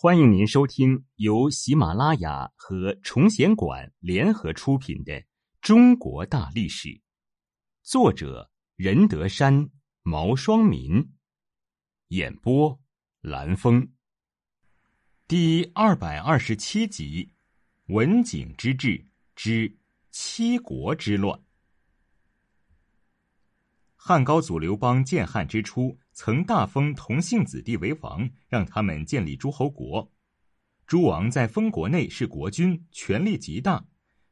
欢迎您收听由喜马拉雅和崇贤馆联合出品的《中国大历史》，作者任德山、毛双民，演播蓝峰，第二百二十七集：文景之治之七国之乱。汉高祖刘邦建汉之初。曾大封同姓子弟为王，让他们建立诸侯国。诸王在封国内是国君，权力极大，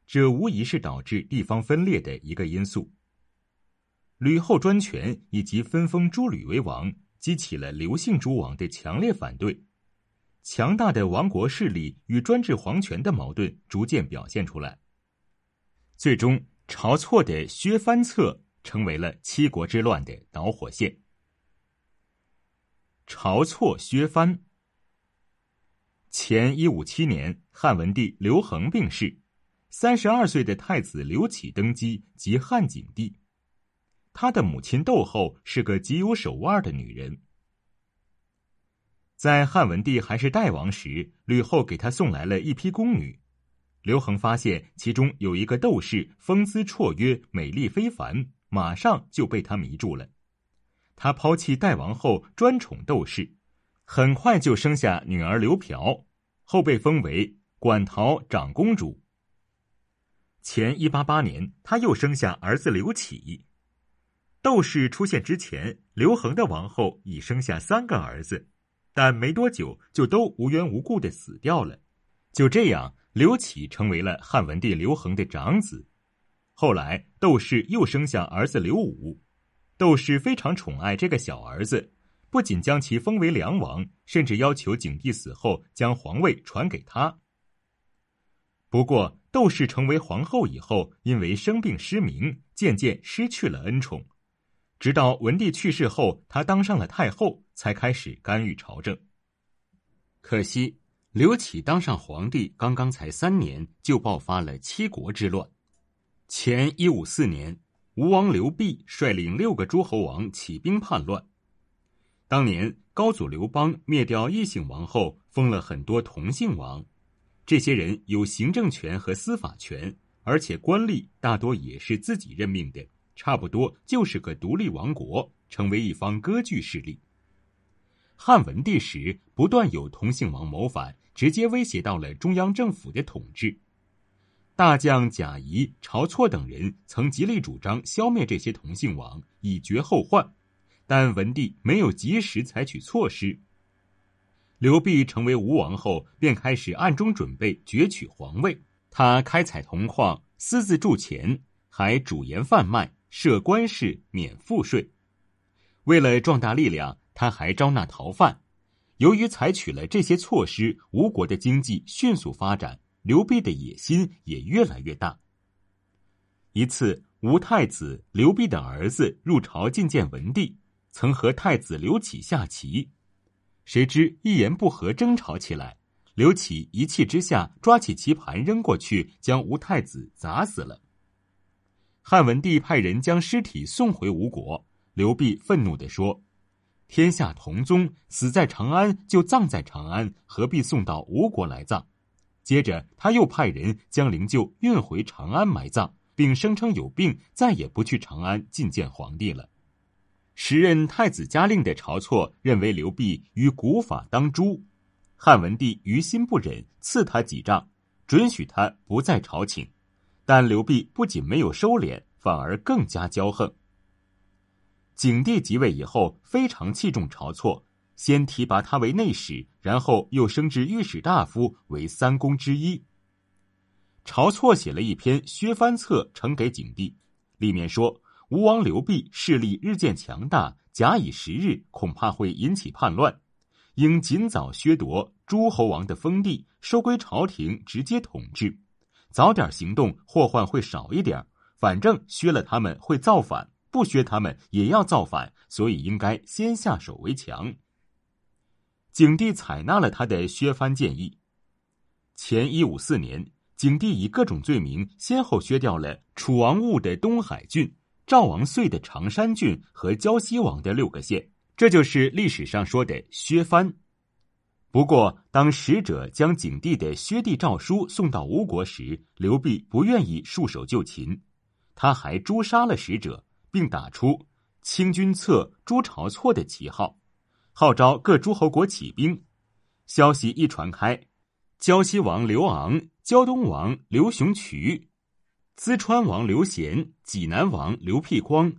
这无疑是导致地方分裂的一个因素。吕后专权以及分封诸吕为王，激起了刘姓诸王的强烈反对。强大的王国势力与专制皇权的矛盾逐渐表现出来。最终，晁错的削藩策成为了七国之乱的导火线。晁错削藩。前一五七年，汉文帝刘恒病逝，三十二岁的太子刘启登基，即汉景帝。他的母亲窦后是个极有手腕的女人。在汉文帝还是代王时，吕后给他送来了一批宫女。刘恒发现其中有一个窦氏风姿绰约、美丽非凡，马上就被他迷住了。他抛弃代王后，专宠窦氏，很快就生下女儿刘嫖，后被封为馆陶长公主。前一八八年，他又生下儿子刘启。窦氏出现之前，刘恒的王后已生下三个儿子，但没多久就都无缘无故的死掉了。就这样，刘启成为了汉文帝刘恒的长子。后来，窦氏又生下儿子刘武。窦氏非常宠爱这个小儿子，不仅将其封为梁王，甚至要求景帝死后将皇位传给他。不过，窦氏成为皇后以后，因为生病失明，渐渐失去了恩宠。直到文帝去世后，她当上了太后，才开始干预朝政。可惜，刘启当上皇帝刚刚才三年，就爆发了七国之乱。前一五四年。吴王刘濞率领六个诸侯王起兵叛乱。当年高祖刘邦灭掉异姓王后，封了很多同姓王。这些人有行政权和司法权，而且官吏大多也是自己任命的，差不多就是个独立王国，成为一方割据势力。汉文帝时，不断有同姓王谋反，直接威胁到了中央政府的统治。大将贾谊、晁错等人曾极力主张消灭这些同姓王，以绝后患，但文帝没有及时采取措施。刘濞成为吴王后，便开始暗中准备攫取皇位。他开采铜矿，私自铸钱，还主盐贩卖，设官市，免赋税。为了壮大力量，他还招纳逃犯。由于采取了这些措施，吴国的经济迅速发展。刘备的野心也越来越大。一次，吴太子刘濞的儿子入朝觐见文帝，曾和太子刘启下棋，谁知一言不合争吵起来。刘启一气之下抓起棋盘扔过去，将吴太子砸死了。汉文帝派人将尸体送回吴国，刘濞愤怒地说：“天下同宗，死在长安就葬在长安，何必送到吴国来葬？”接着，他又派人将灵柩运回长安埋葬，并声称有病，再也不去长安觐见皇帝了。时任太子嘉令的晁错认为刘濞与古法当诛，汉文帝于心不忍，赐他几杖，准许他不再朝请。但刘濞不仅没有收敛，反而更加骄横。景帝即位以后，非常器重晁错。先提拔他为内史，然后又升至御史大夫，为三公之一。晁错写了一篇削藩策，呈给景帝，里面说吴王刘濞势力日渐强大，假以时日，恐怕会引起叛乱，应尽早削夺诸侯王的封地，收归朝廷直接统治。早点行动，祸患会少一点。反正削了他们会造反，不削他们也要造反，所以应该先下手为强。景帝采纳了他的削藩建议。前一五四年，景帝以各种罪名，先后削掉了楚王兀的东海郡、赵王遂的常山郡和胶西王的六个县，这就是历史上说的削藩。不过，当使者将景帝的薛地诏书送到吴国时，刘濞不愿意束手就擒，他还诛杀了使者，并打出“清君侧，诛晁错”的旗号，号召各诸侯国起兵。消息一传开，胶西王刘昂、胶东王刘雄渠、淄川王刘贤、济南王刘辟光、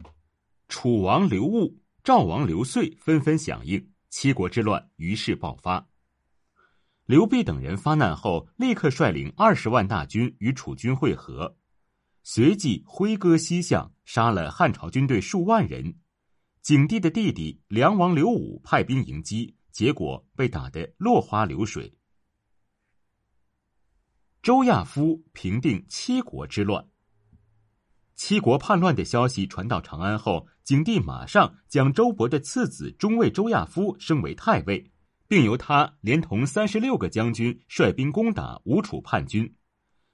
楚王刘戊、赵王刘遂纷纷响应，七国之乱于是爆发。刘弼等人发难后，立刻率领二十万大军与楚军会合，随即挥戈西向，杀了汉朝军队数万人。景帝的弟弟梁王刘武派兵迎击，结果被打得落花流水。周亚夫平定七国之乱。七国叛乱的消息传到长安后，景帝马上将周勃的次子中尉周亚夫升为太尉。并由他连同三十六个将军率兵攻打吴楚叛军，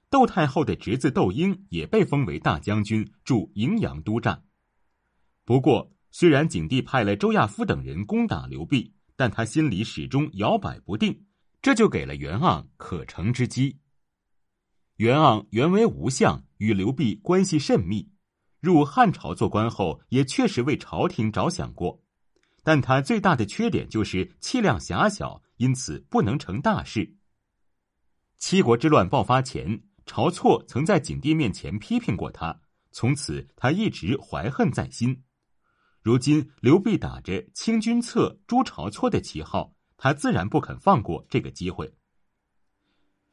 窦太后的侄子窦婴也被封为大将军，驻荥阳督战。不过，虽然景帝派了周亚夫等人攻打刘弼，但他心里始终摇摆不定，这就给了袁盎可乘之机。袁盎原为吴相，与刘弼关系甚密，入汉朝做官后，也确实为朝廷着想过。但他最大的缺点就是气量狭小，因此不能成大事。七国之乱爆发前，晁错曾在景帝面前批评过他，从此他一直怀恨在心。如今刘备打着清君侧、诛晁错的旗号，他自然不肯放过这个机会。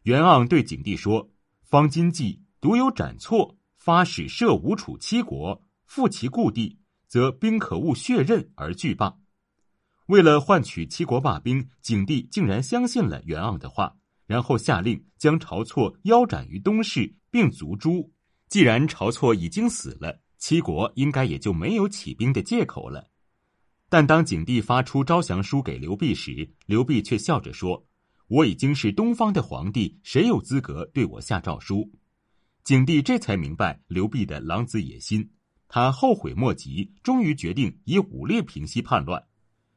袁盎对景帝说：“方今计独有斩错，发使摄吴楚七国，复其故地，则兵可误血刃而拒罢。”为了换取七国罢兵，景帝竟然相信了袁盎的话，然后下令将晁错腰斩于东市，并族诛。既然晁错已经死了，七国应该也就没有起兵的借口了。但当景帝发出招降书给刘弼时，刘弼却笑着说：“我已经是东方的皇帝，谁有资格对我下诏书？”景帝这才明白刘弼的狼子野心，他后悔莫及，终于决定以武力平息叛乱。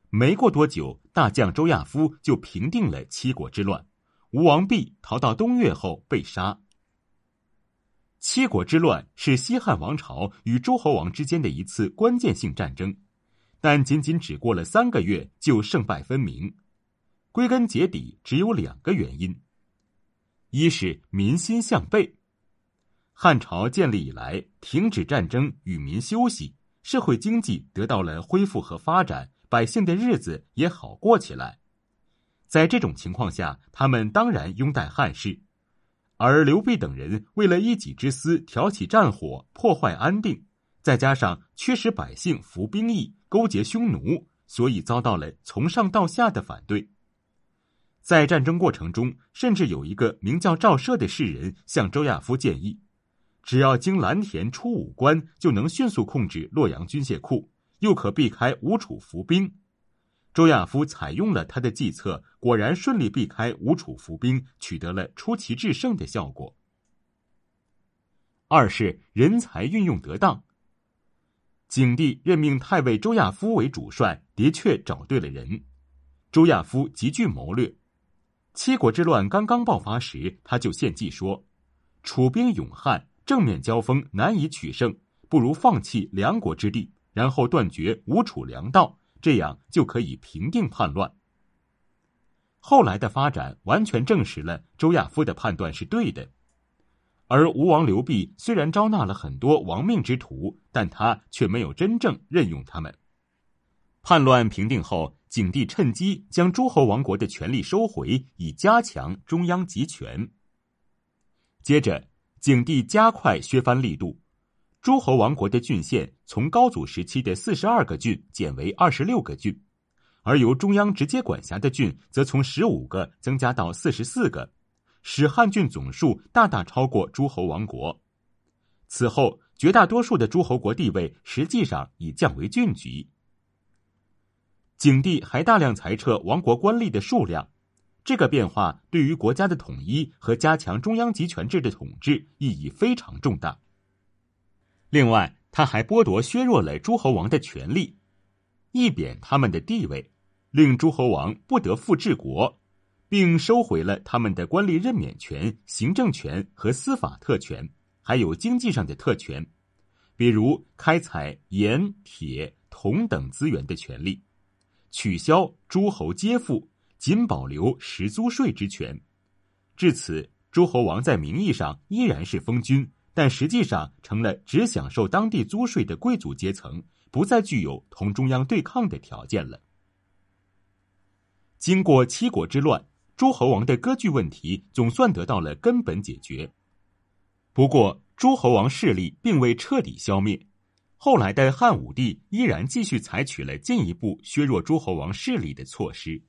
没过多久，大将周亚夫就平定了七国之乱。吴王弼逃到东越后被杀。七国之乱是西汉王朝与诸侯王之间的一次关键性战争，但仅仅只过了三个月就胜败分明。归根结底，只有两个原因：一是民心向背，汉朝建立以来停止战争，与民休息，社会经济得到了恢复和发展。百姓的日子也好过起来，在这种情况下，他们当然拥戴汉室。而刘备等人为了一己之私挑起战火，破坏安定，再加上驱使百姓服兵役、勾结匈奴，所以遭到了从上到下的反对。在战争过程中，甚至有一个名叫赵奢的士人向周亚夫建议，只要经蓝田出武关，就能迅速控制洛阳军械库。又可避开吴楚伏兵，周亚夫采用了他的计策，果然顺利避开吴楚伏兵，取得了出奇制胜的效果。二是人才运用得当，景帝任命太尉周亚夫为主帅，的确找对了人。周亚夫极具谋略，七国之乱刚刚爆发时，他就献计说：“楚兵勇悍，正面交锋难以取胜，不如放弃梁国之地。”然后断绝吴楚粮道，这样就可以平定叛乱。后来的发展完全证实了周亚夫的判断是对的。而吴王刘濞虽然招纳了很多亡命之徒，但他却没有真正任用他们。叛乱平定后，景帝趁机将诸侯王国的权力收回，以加强中央集权。接着，景帝加快削藩力度。诸侯王国的郡县从高祖时期的四十二个郡减为二十六个郡，而由中央直接管辖的郡则从十五个增加到四十四个，使汉郡总数大大超过诸侯王国。此后，绝大多数的诸侯国地位实际上已降为郡级。景帝还大量裁撤王国官吏的数量，这个变化对于国家的统一和加强中央集权制的统治意义非常重大。另外，他还剥夺、削弱了诸侯王的权利，一贬他们的地位，令诸侯王不得复治国，并收回了他们的官吏任免权、行政权和司法特权，还有经济上的特权，比如开采盐、铁、铜等资源的权利，取消诸侯皆赋，仅保留实租税之权。至此，诸侯王在名义上依然是封君，但实际上成了只享受当地租税的贵族阶层，不再具有同中央对抗的条件了。经过七国之乱。诸侯王的割据问题总算得到了根本解决，不过诸侯王势力并未彻底消灭。后来的汉武帝依然继续采取了进一步削弱诸侯王势力的措施。